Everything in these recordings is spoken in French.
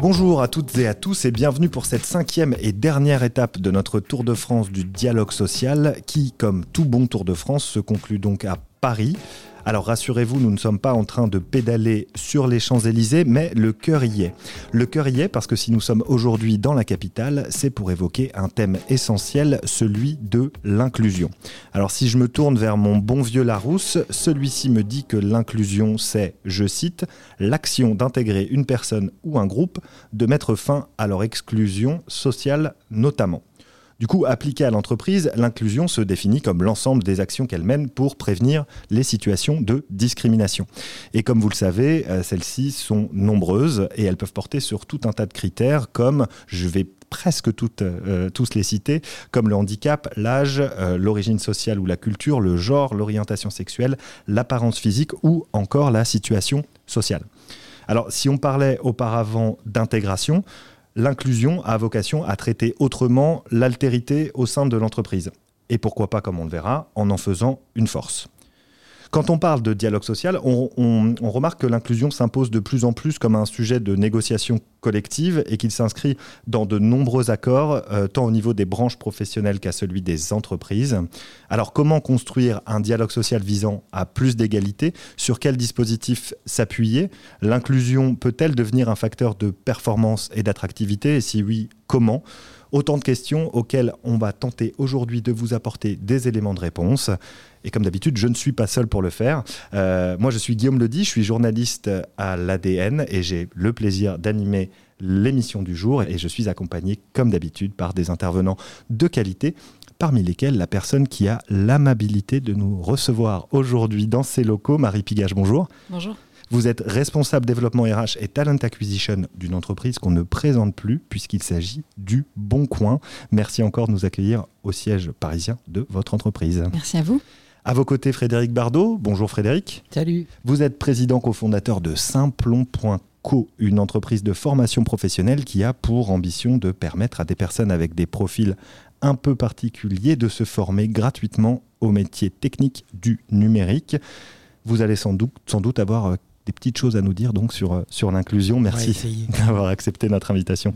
Bonjour à toutes et à tous et bienvenue pour cette cinquième et dernière étape de notre Tour de France du dialogue social qui, comme tout bon Tour de France, se conclut donc à Paris. Alors rassurez-vous, nous ne sommes pas en train de pédaler sur les Champs-Élysées, mais le cœur y est. Le cœur y est parce que si nous sommes aujourd'hui dans la capitale, c'est pour évoquer un thème essentiel, celui de l'inclusion. Alors si je me tourne vers mon bon vieux Larousse, celui-ci me dit que l'inclusion, c'est, je cite, l'action d'intégrer une personne ou un groupe, de mettre fin à leur exclusion sociale notamment. Du coup, appliquée à l'entreprise, l'inclusion se définit comme l'ensemble des actions qu'elle mène pour prévenir les situations de discrimination. Et comme vous le savez, euh, celles-ci sont nombreuses et elles peuvent porter sur tout un tas de critères comme, je vais presque toutes, euh, tous les citer, comme le handicap, l'âge, euh, l'origine sociale ou la culture, le genre, l'orientation sexuelle, l'apparence physique ou encore la situation sociale. Alors, si on parlait auparavant d'intégration, l'inclusion a vocation à traiter autrement l'altérité au sein de l'entreprise. Et pourquoi pas, comme on le verra, en en faisant une force. Quand on parle de dialogue social, on, remarque que l'inclusion s'impose de plus en plus comme un sujet de négociation collective et qu'il s'inscrit dans de nombreux accords, euh, tant au niveau des branches professionnelles qu'à celui des entreprises. Alors comment construire un dialogue social visant à plus d'égalité? Sur quel dispositif s'appuyer? L'inclusion peut-elle devenir un facteur de performance et d'attractivité? Et si oui, comment Autant de questions auxquelles on va tenter aujourd'hui de vous apporter des éléments de réponse. Et comme d'habitude, je ne suis pas seul pour le faire. Euh, moi, je suis Guillaume Ledy, je suis journaliste à l'ADN et j'ai le plaisir d'animer l'émission du jour et je suis accompagné, comme d'habitude, par des intervenants de qualité parmi lesquels la personne qui a l'amabilité de nous recevoir aujourd'hui dans ses locaux, Marie Pigage, bonjour. Bonjour. Vous êtes responsable développement RH et talent acquisition d'une entreprise qu'on ne présente plus puisqu'il s'agit du Bon Coin. Merci encore de nous accueillir au siège parisien de votre entreprise. Merci à vous. À vos côtés, Frédéric Bardot. Bonjour Frédéric. Salut. Vous êtes président cofondateur de Simplon.co, une entreprise de formation professionnelle qui a pour ambition de permettre à des personnes avec des profils un peu particuliers de se former gratuitement aux métiers techniques du numérique. Vous allez sans doute, sans doute avoir des petites choses à nous dire donc sur, euh, sur l'inclusion. Merci d'avoir accepté notre invitation.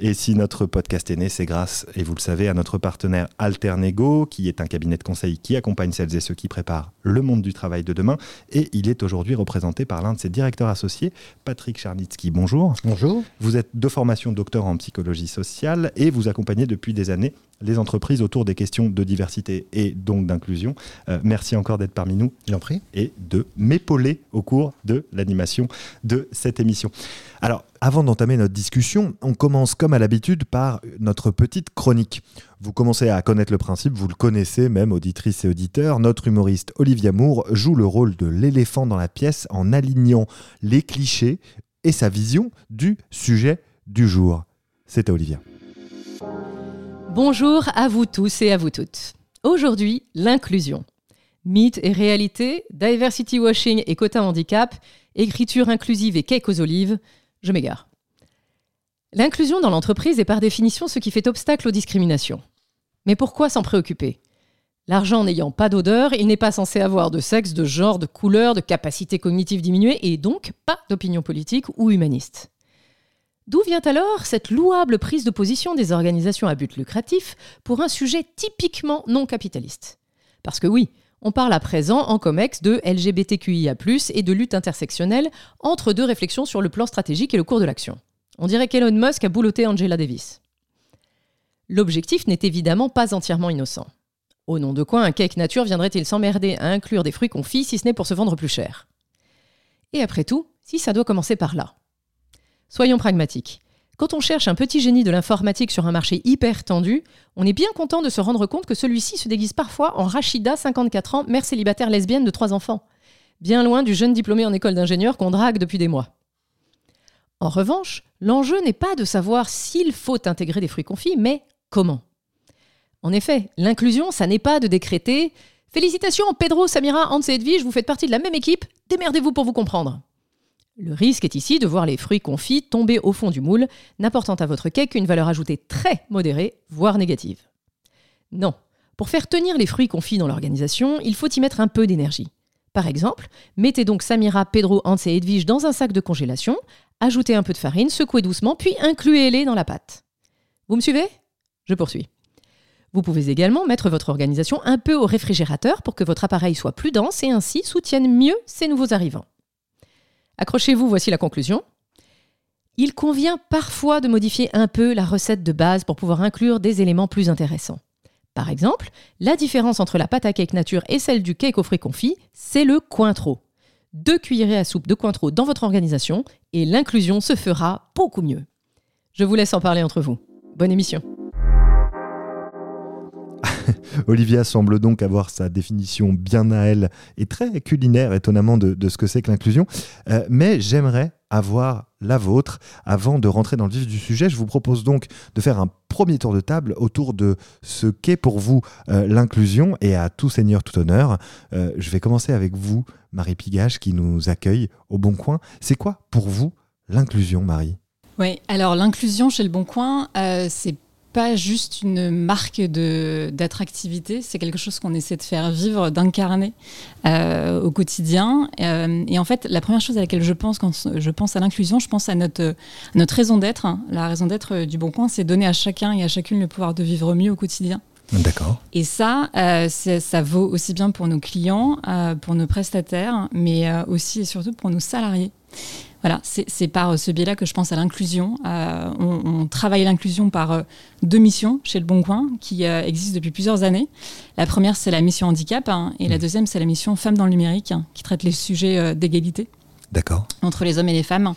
et si notre podcast est né, c'est grâce, et vous le savez, à notre partenaire Alternego, qui est un cabinet de conseil qui accompagne celles et ceux qui préparent le monde du travail de demain. Et il est aujourd'hui représenté par l'un de ses directeurs associés, Patrick Charnitsky. Bonjour. Bonjour. Vous êtes de formation docteur en psychologie sociale et vous accompagnez depuis des années les entreprises autour des questions de diversité et donc d'inclusion. Euh, merci encore d'être parmi nous. J'en prie. Et de m'épauler au cours de l'animation de cette émission. Alors, avant d'entamer notre discussion, on commence comme à l'habitude par notre petite chronique. Vous commencez à connaître le principe, vous le connaissez même, auditrices et auditeurs. Notre humoriste Olivia Moore joue le rôle de l'éléphant dans la pièce en alignant les clichés et sa vision du sujet du jour. C'est Olivia. Bonjour à vous tous et à vous toutes. Aujourd'hui, l'inclusion. Mythe et réalité, diversity washing et quota handicap, écriture inclusive et cake aux olives, je m'égare. L'inclusion dans l'entreprise est par définition ce qui fait obstacle aux discriminations. Mais pourquoi s'en préoccuper? L'argent n'ayant pas d'odeur, il n'est pas censé avoir de sexe, de genre, de couleur, de capacité cognitive diminuée et donc pas d'opinion politique ou humaniste. D'où vient alors cette louable prise de position des organisations à but lucratif pour un sujet typiquement non capitaliste Parce que oui, on parle à présent en COMEX de LGBTQIA, et de lutte intersectionnelle entre deux réflexions sur le plan stratégique et le cours de l'action. On dirait qu'Elon Musk a bouloté Angela Davis. L'objectif n'est évidemment pas entièrement innocent. Au nom de quoi un cake nature viendrait-il s'emmerder à inclure des fruits confits si ce n'est pour se vendre plus cher? Et après tout, si ça doit commencer par là Soyons pragmatiques. Quand on cherche un petit génie de l'informatique sur un marché hyper tendu, on est bien content de se rendre compte que celui-ci se déguise parfois en Rachida, 54 ans, mère célibataire lesbienne de trois enfants. Bien loin du jeune diplômé en école d'ingénieur qu'on drague depuis des mois. En revanche, l'enjeu n'est pas de savoir s'il faut intégrer des fruits confits, mais comment. En effet, l'inclusion, ça n'est pas de décréter Félicitations, Pedro, Samira, Hans et Edwige, vous faites partie de la même équipe, démerdez-vous pour vous comprendre. Le risque est ici de voir les fruits confits tomber au fond du moule, n'apportant à votre cake une valeur ajoutée très modérée, voire négative. Non, pour faire tenir les fruits confits dans l'organisation, il faut y mettre un peu d'énergie. Par exemple, mettez donc Samira, Pedro, Hans et Edwige dans un sac de congélation, Ajoutez un peu de farine, secouez doucement, puis incluez-les dans la pâte. Vous me suivez? Je poursuis. Vous pouvez également mettre votre organisation un peu au réfrigérateur pour que votre appareil soit plus dense et ainsi soutienne mieux ces nouveaux arrivants. Accrochez-vous, voici la conclusion. Il convient parfois de modifier un peu la recette de base pour pouvoir inclure des éléments plus intéressants. Par exemple, la différence entre la pâte à cake nature et celle du cake aux fruits confits, c'est le cointreau. Deux cuillerées à soupe de cointreau dans votre organisation et l'inclusion se fera beaucoup mieux. Je vous laisse en parler entre vous. Bonne émission. Olivia semble donc avoir sa définition bien à elle et très culinaire, étonnamment, de, ce que c'est que l'inclusion. Euh, mais j'aimerais avoir la vôtre. Avant de rentrer dans le vif du sujet, je vous propose donc de faire un premier tour de table autour de ce qu'est pour vous euh, l'inclusion et à tout seigneur, tout honneur. Euh, je vais commencer avec vous, Marie Pigage, qui nous accueille au Bon Coin. C'est quoi pour vous l'inclusion, Marie? Oui, alors l'inclusion chez Le Bon Coin, c'est pas juste une marque d'attractivité, c'est quelque chose qu'on essaie de faire vivre, d'incarner euh, au quotidien. Euh, et en fait, la première chose à laquelle je pense quand je pense à l'inclusion, je pense à notre, notre raison d'être. La raison d'être du Bon Coin, c'est donner à chacun et à chacune le pouvoir de vivre mieux au quotidien. D'accord. Et ça, euh, ça vaut aussi bien pour nos clients, pour nos prestataires, mais aussi et surtout pour nos salariés. Voilà, c'est par ce biais-là que je pense à l'inclusion. Euh, on, travaille l'inclusion par euh, deux missions chez Le Bon Coin qui euh, existent depuis plusieurs années. La première, c'est la mission handicap hein, et la mmh. deuxième, c'est la mission femmes dans le numérique qui traite les sujets d'égalité. D'accord. Entre les hommes et les femmes.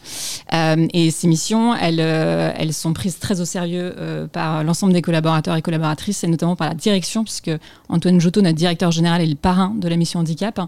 Euh, et ces missions, elles, euh, elles sont prises très au sérieux euh, par l'ensemble des collaborateurs et collaboratrices, et notamment par la direction, puisque Antoine Jotto, notre directeur général, est le parrain de la mission handicap.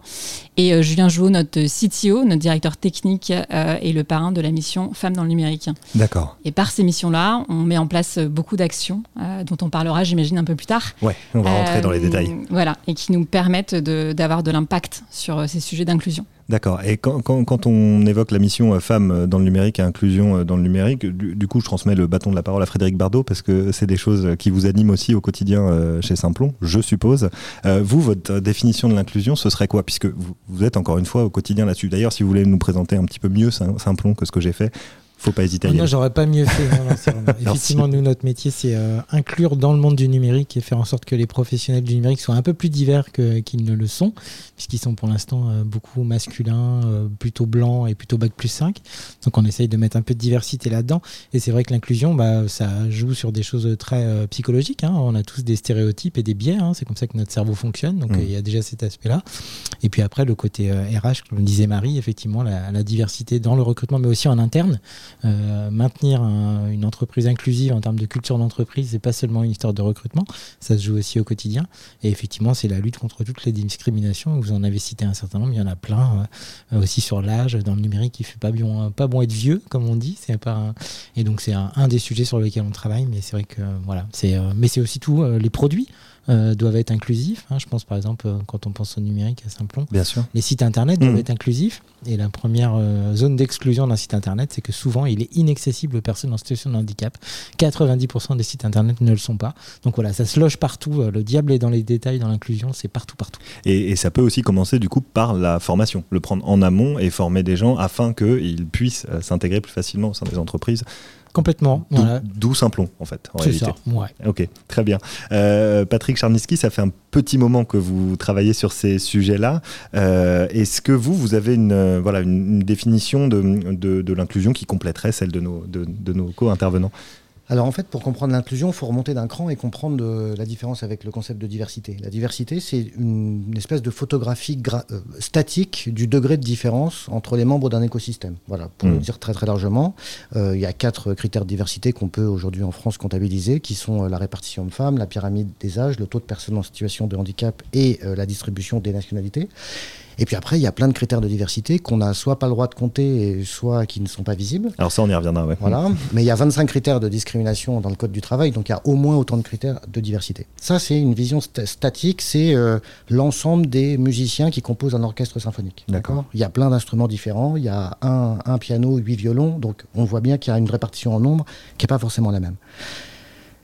Et Julien Jouot, notre CTO, notre directeur technique, est le parrain de la mission Femmes dans le numérique. D'accord. Et par ces missions-là, on met en place beaucoup d'actions, dont on parlera, j'imagine, un peu plus tard. Ouais, on va rentrer dans les détails. Voilà, et qui nous permettent d'avoir de, de l'impact sur ces sujets d'inclusion. D'accord. Et quand, on évoque la mission euh, femmes euh, dans le numérique et inclusion euh, dans le numérique, du, coup, je transmets le bâton de la parole à Frédéric Bardot parce que c'est des choses qui vous animent aussi au quotidien chez Simplon, je suppose. vous, votre définition de l'inclusion, ce serait quoi? Puisque vous, vous, êtes encore une fois au quotidien là-dessus. D'ailleurs, si vous voulez nous présenter un petit peu mieux Simplon que ce que j'ai fait, faut pas hésiter. non, j'aurais pas mieux fait. Effectivement, nous, notre métier, c'est euh, inclure dans le monde du numérique et faire en sorte que les professionnels du numérique soient un peu plus divers qu'ils ne le sont, puisqu'ils sont pour l'instant euh, beaucoup masculins, euh, plutôt blancs et plutôt bac plus 5. Donc, on essaye de mettre un peu de diversité là-dedans. Et c'est vrai que l'inclusion, bah, ça joue sur des choses très psychologiques. Hein. On a tous des stéréotypes et des biais. Hein. C'est comme ça que notre cerveau fonctionne. Donc, mmh. il y a déjà cet aspect-là. Et puis après, le côté RH, comme disait Marie, effectivement, la, la diversité dans le recrutement, mais aussi en interne. Euh, maintenir une entreprise inclusive en termes de culture d'entreprise, c'est pas seulement une histoire de recrutement, ça se joue aussi au quotidien. Et effectivement, c'est la lutte contre toutes les discriminations. Vous en avez cité un certain nombre, il y en a plein euh, aussi sur l'âge, dans le numérique, il fait pas bon, pas bon être vieux, comme on dit. C'est et donc c'est un, des sujets sur lesquels on travaille. Mais c'est vrai que voilà, c'est euh, mais c'est aussi tout les produits. Euh, doivent être inclusifs. Hein. Je pense par exemple, euh, quand on pense au numérique à Simplon, Bien sûr. les sites internet doivent mmh. être inclusifs. Et la première euh, zone d'exclusion d'un site internet, c'est que souvent il est inaccessible aux personnes en situation de handicap. 90% des sites internet ne le sont pas. Donc voilà, ça se loge partout. Le diable est dans les détails, dans l'inclusion, c'est partout, partout. Et, et, ça peut aussi commencer du coup par la formation, le prendre en amont et former des gens afin qu'ils puissent s'intégrer plus facilement au sein des entreprises. Complètement. D'où Simplon, en fait. C'est ça, ouais. Ok, très bien. Euh, Patrick Charniski, ça fait un petit moment que vous travaillez sur ces sujets-là. Euh, est-ce que vous, vous avez une, euh, voilà, une, définition de, de, l'inclusion qui compléterait celle de nos, de, de nos co-intervenants? Alors en fait, pour comprendre l'inclusion, il faut remonter d'un cran et comprendre la différence avec le concept de diversité. La diversité, c'est une, espèce de photographie euh, statique du degré de différence entre les membres d'un écosystème. Voilà, pour le mmh. dire très très largement, euh, il y a quatre critères de diversité qu'on peut aujourd'hui en France comptabiliser, qui sont euh, la répartition hommes-femmes, la pyramide des âges, le taux de personnes en situation de handicap et la distribution des nationalités. Et puis après, il y a plein de critères de diversité qu'on n'a soit pas le droit de compter, soit qui ne sont pas visibles. Alors ça, on y reviendra, ouais. Voilà. Mais il y a 25 critères de discrimination dans le Code du travail, donc il y a au moins autant de critères de diversité. Ça, c'est une vision statique, c'est euh, l'ensemble des musiciens qui composent un orchestre symphonique. D'accord. Il y a plein d'instruments différents, il y a un, un piano, huit violons, donc on voit bien qu'il y a une répartition en nombre qui n'est pas forcément la même.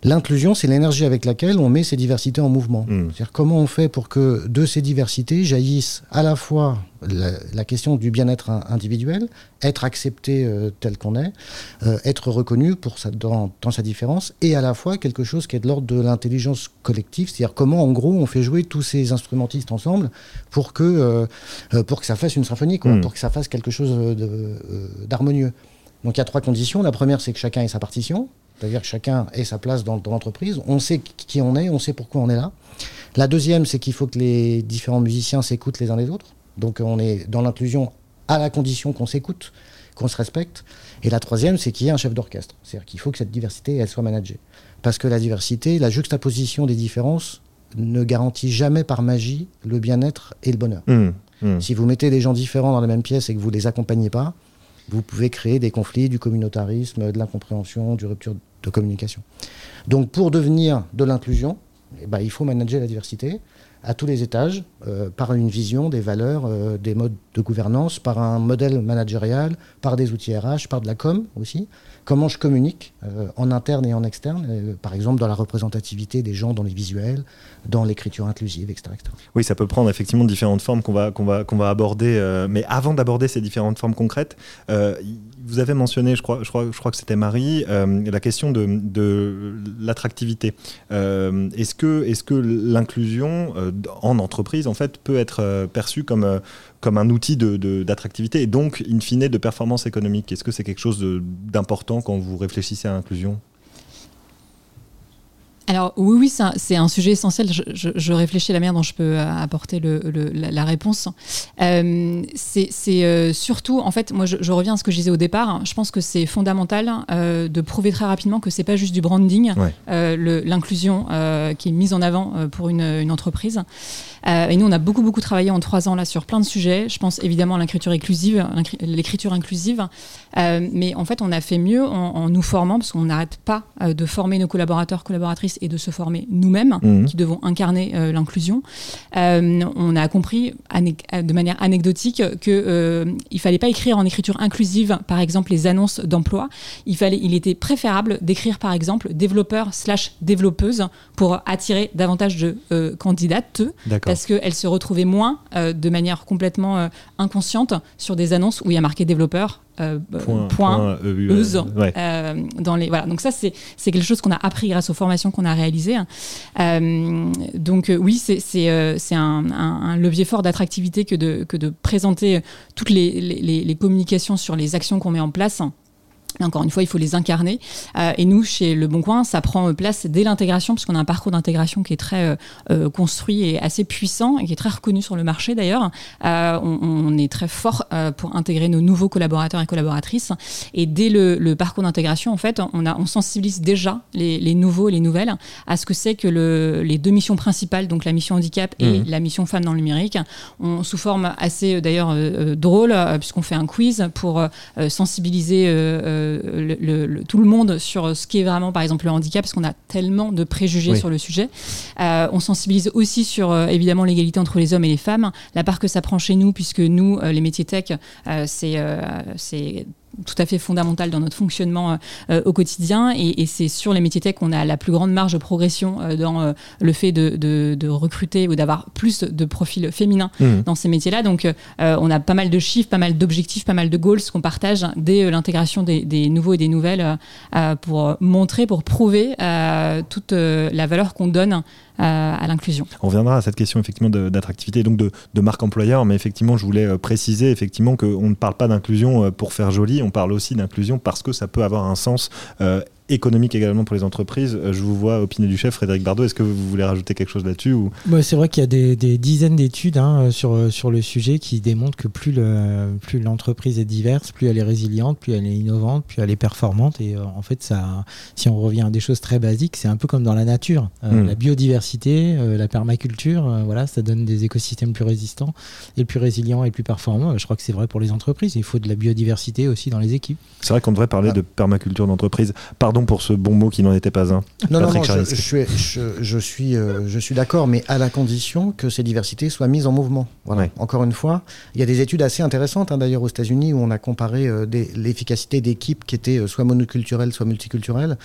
L'inclusion, c'est l'énergie avec laquelle on met ces diversités en mouvement. Mm. C'est-à-dire comment on fait pour que de ces diversités jaillissent à la fois la, la question du bien-être in- individuel, être accepté euh, tel qu'on est, euh, être reconnu pour sa, dans, dans sa différence, et à la fois quelque chose qui est de l'ordre de l'intelligence collective, c'est-à-dire comment en gros on fait jouer tous ces instrumentistes ensemble pour que, euh, pour que ça fasse une symphonie, quoi, Mm. pour que ça fasse quelque chose d'harmonieux. Donc il y a trois conditions. La première, c'est que chacun ait sa partition, c'est-à-dire que chacun ait sa place dans, dans l'entreprise. On sait qui on est, on sait pourquoi on est là. La deuxième, c'est qu'il faut que les différents musiciens s'écoutent les uns les autres. Donc on est dans l'inclusion à la condition qu'on s'écoute, qu'on se respecte. Et la troisième, c'est qu'il y ait un chef d'orchestre. C'est-à-dire qu'il faut que cette diversité, elle soit managée. Parce que la diversité, la juxtaposition des différences ne garantit jamais par magie le bien-être et le bonheur. Mm. Mm. Si vous mettez des gens différents dans la même pièce et que vous les accompagnez pas, vous pouvez créer des conflits, du communautarisme, de l'incompréhension, du rupture de communication. Donc pour devenir de l'inclusion, eh ben, il faut manager la diversité à tous les étages, euh, par une vision, des valeurs, euh, des modes de gouvernance, par un modèle managérial, par des outils RH, par de la com aussi. Comment je communique euh, en interne et en externe, euh, par exemple dans la représentativité des gens dans les visuels, dans l'écriture inclusive, etc. Oui, ça peut prendre effectivement différentes formes qu'on va, aborder. euh, mais avant d'aborder ces différentes formes concrètes, vous avez mentionné, je crois, que c'était Marie, la question de, de l'attractivité. Est-ce que, est-ce que l'inclusion en entreprise, en fait, peut être perçue comme, comme un outil de, de- d'attractivité et donc, in fine, de performance économique. Est-ce que c'est quelque chose d'important quand vous réfléchissez à l'inclusion? Alors oui, oui, c'est un, sujet essentiel. Je, je- je réfléchis à la manière dont je peux euh, apporter le- le- la, la réponse. Euh, c'est euh, surtout, en fait, moi je, je reviens à ce que je disais au départ. Je pense que c'est fondamental euh, de prouver très rapidement que c'est pas juste du branding, Ouais. l'inclusion qui est mise en avant pour une, une entreprise. Et nous, on a beaucoup beaucoup travaillé en trois ans là sur plein de sujets. Je pense évidemment à l'écriture inclusive, l'écriture inclusive. Mais en fait, on a fait mieux en, en nous formant parce qu'on n'arrête pas de former nos collaborateurs, collaboratrices et de se former nous-mêmes Mhm. qui devons incarner euh, l'inclusion. Euh, on a compris ane- de manière anecdotique que euh, il fallait pas écrire en écriture inclusive, par exemple les annonces d'emploi. Il fallait, il était préférable d'écrire par exemple développeur slash développeuse pour attirer davantage de euh, candidates parce qu'elles se retrouvaient moins euh, de manière complètement euh, inconsciente sur des annonces où il y a marqué développeur. Euh, point, EU, euse. euh, ouais. euh, dans les voilà donc ça c'est c'est quelque chose qu'on a appris grâce aux formations qu'on a réalisées Euh, donc euh, oui c'est c'est euh, c'est un, un- un levier fort d'attractivité que de que de présenter toutes les, les, les- communications sur les actions qu'on met en place Mais encore une fois, il faut les incarner. Euh, et nous, chez Le Bon Coin, ça prend place dès l'intégration, puisqu'on a un parcours d'intégration qui est très euh, euh, construit et assez puissant, et qui est très reconnu sur le marché d'ailleurs. Euh, on, on est très fort euh, pour intégrer nos nouveaux collaborateurs et collaboratrices. Et dès le, le parcours d'intégration, en fait, on, a, on sensibilise déjà les, les nouveaux et les nouvelles à ce que c'est que le, les deux missions principales, donc la mission handicap et Mhm. la mission femme dans le numérique, on, sous forme assez euh, d'ailleurs euh, euh, drôle, euh, puisqu'on fait un quiz pour euh, euh, sensibiliser euh, euh, le- le- le- tout le monde sur ce qui est vraiment, par exemple, le handicap, parce qu'on a tellement de préjugés Oui. sur le sujet. Euh, on sensibilise aussi sur, euh, évidemment, l'égalité entre les hommes et les femmes, la part que ça prend chez nous, puisque nous, euh, les métiers tech, c'est tout à fait fondamental dans notre fonctionnement euh, euh, au quotidien et, et c'est sur les métiers tech qu'on a la plus grande marge de progression euh, dans euh, le fait de, de- de recruter ou d'avoir plus de profils féminins Mhm. dans ces métiers-là. Donc, on a pas mal de chiffres, pas mal d'objectifs, pas mal de goals qu'on partage dès l'intégration des, des nouveaux et des nouvelles pour montrer, pour prouver toute la valeur qu'on donne à l'inclusion. On reviendra à cette question effectivement d'attractivité et donc de, de marque employeur, mais effectivement, je voulais préciser effectivement qu'on ne parle pas d'inclusion pour faire joli, on parle aussi d'inclusion parce que ça peut avoir un sens euh, économique également pour les entreprises. Euh, Je vous vois opiner du chef, Frédéric Bardot. Est-ce que vous voulez rajouter quelque chose là-dessus ou... Ouais, c'est vrai qu'il y a des, des dizaines d'études hein, sur, euh, sur le sujet qui démontrent que plus le- plus l'entreprise est diverse, plus elle est résiliente, plus elle est innovante, plus elle est performante. Et euh, en fait, ça, si on revient à des choses très basiques, c'est un peu comme dans la nature. Euh, Mm. La biodiversité, euh, la permaculture, euh, voilà, ça donne des écosystèmes plus résistants et plus résilients et plus performants. Je crois que c'est vrai pour les entreprises. Il faut de la biodiversité aussi dans les équipes. C'est vrai qu'on devrait parler Ah. de permaculture d'entreprise. Pardon pardon pour ce bon mot qui n'en était pas un. Non, non, non, je, suis, je, suis, euh, je suis d'accord, mais à la condition que ces diversités soient mises en mouvement. Voilà. Encore une fois, il y a des études assez intéressantes hein, d'ailleurs aux États-Unis où on a comparé euh, l'efficacité d'équipes qui étaient soit monoculturelles, soit multiculturelles.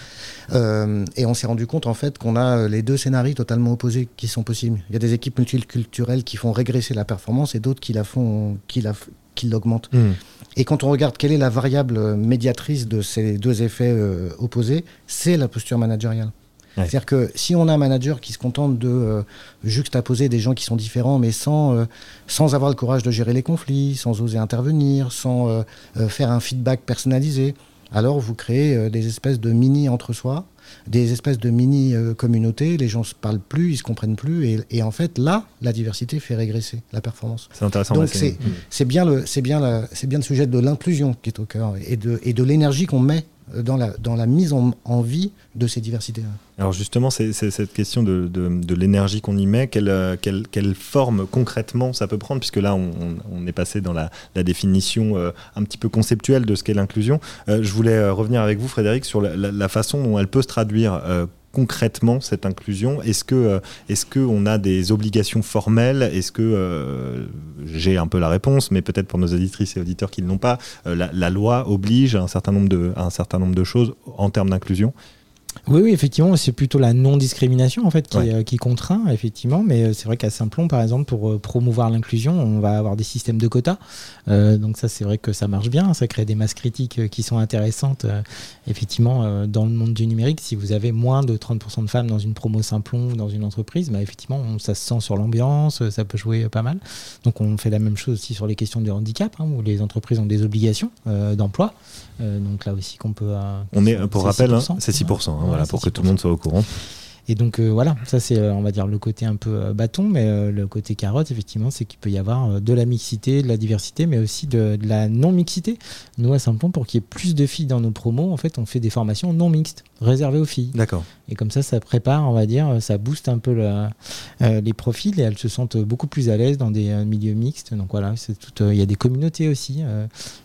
et on s'est rendu compte en fait qu'on a les deux scénarios totalement opposés qui sont possibles. Il y a des équipes multiculturelles qui font régresser la performance et d'autres qui la font, qui la, qui l'augmentent. Hmm. Et quand on regarde quelle est la variable médiatrice de ces deux effets euh, opposés, c'est la posture managériale. C'est-à-dire que si on a un manager qui se contente de euh, juxtaposer des gens qui sont différents, mais sans, euh, sans avoir le courage de gérer les conflits, sans oser intervenir, sans faire un feedback personnalisé, alors vous créez des espèces de mini entre-soi des espèces de mini-communautés, les gens ne se parlent plus, ils se comprennent plus, et, en fait, là, la diversité fait régresser la performance. C'est intéressant. Donc c'est bien, le, bien, bien le sujet de l'inclusion qui est au cœur, et de, et de l'énergie qu'on met dans la, dans la mise en, vie de ces diversités. Alors justement, c'est cette question de, l'énergie qu'on y met, quelle, quelle, forme concrètement ça peut prendre, puisque là on, est passé dans la, définition euh, un petit peu conceptuelle de ce qu'est l'inclusion. Euh, je voulais euh, revenir avec vous, Frédéric, sur la, façon dont elle peut se traduire concrètement cette inclusion. Est-ce que euh, on a des obligations formelles? Est-ce que euh, j'ai un peu la réponse, mais peut-être pour nos auditrices et auditeurs qui ne l'ont pas, euh, la, loi oblige un certain nombre de choses en termes d'inclusion? Oui, oui, effectivement, c'est plutôt la non-discrimination en fait qui, euh, qui, contraint, effectivement. Mais euh, c'est vrai qu'à Simplon, par exemple, pour euh, promouvoir l'inclusion, on va avoir des systèmes de quotas. donc ça, c'est vrai que ça marche bien. Ça crée des masses critiques qui sont intéressantes. effectivement, dans le monde du numérique, si vous avez moins de 30% de femmes dans une promo Simplon ou dans une entreprise, bah, effectivement, ça se sent sur l'ambiance, ça peut jouer pas mal. Donc on fait la même chose aussi sur les questions de handicap, hein, où les entreprises ont des obligations d'emploi. donc là aussi qu'on peut... on est, pour rappel, hein, c'est 6%. Hein, voilà, pour que tout le monde soit au courant. Et donc euh, voilà, ça c'est euh, on va dire le côté un peu euh, bâton, mais le côté carotte effectivement, c'est qu'il peut y avoir de la mixité, de la diversité, mais aussi de, la non mixité. Nous à Saint-Plon, pour qu'il y ait plus de filles dans nos promos, en fait, on fait des formations non mixtes, réservées aux filles. D'accord. Et comme ça, ça prépare, on va dire, ça booste un peu les profils et elles se sentent beaucoup plus à l'aise dans des milieux mixtes. Donc voilà, tout. Il y a des communautés aussi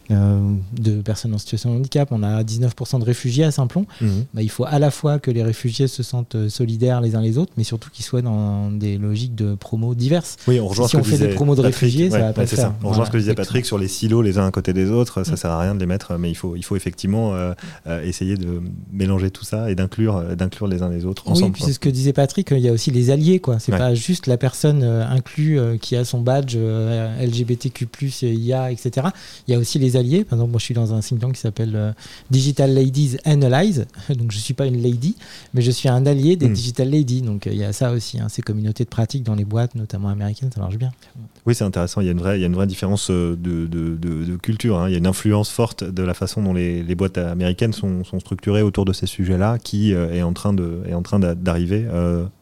de personnes en situation de handicap. On a 19% de réfugiés à Saint-Plon. Mhm. Bah, il faut à la fois que les réfugiés se sentent solidaires les uns les autres, mais surtout qu'ils soient dans des logiques de promo diverses. Oui, on rejoint si on fait des promos de réfugiés, ça va pas faire. On rejoint ce que disait Patrick sur les silos les uns à côté des autres. Ça ne mm. sert à rien de les mettre, mais il faut, il faut effectivement euh, euh, essayer de mélanger tout ça et d'inclure, euh, d'inclure les uns les autres ensemble. Oui, puis c'est ce que disait Patrick. Il y a aussi les alliés, quoi. C'est pas juste la personne inclue qui a son badge LGBTQ+, IA, etc. Il y a aussi les alliés. Par exemple, moi, je suis dans un think tank qui s'appelle Digital Ladies Analyze. Donc, je suis pas une lady, mais je suis un allié des mm. Digital Lady. Donc euh, il y a ça aussi, hein, ces communautés de pratique dans les boîtes, notamment américaines, ça marche bien. Oui, c'est intéressant. Il y, a une vraie, il y a une vraie différence euh, de, de, de, culture. Hein. Il y a une influence forte de la façon dont les, les boîtes américaines sont, sont, structurées autour de ces sujets-là, qui euh, est en train de, est en train d'arriver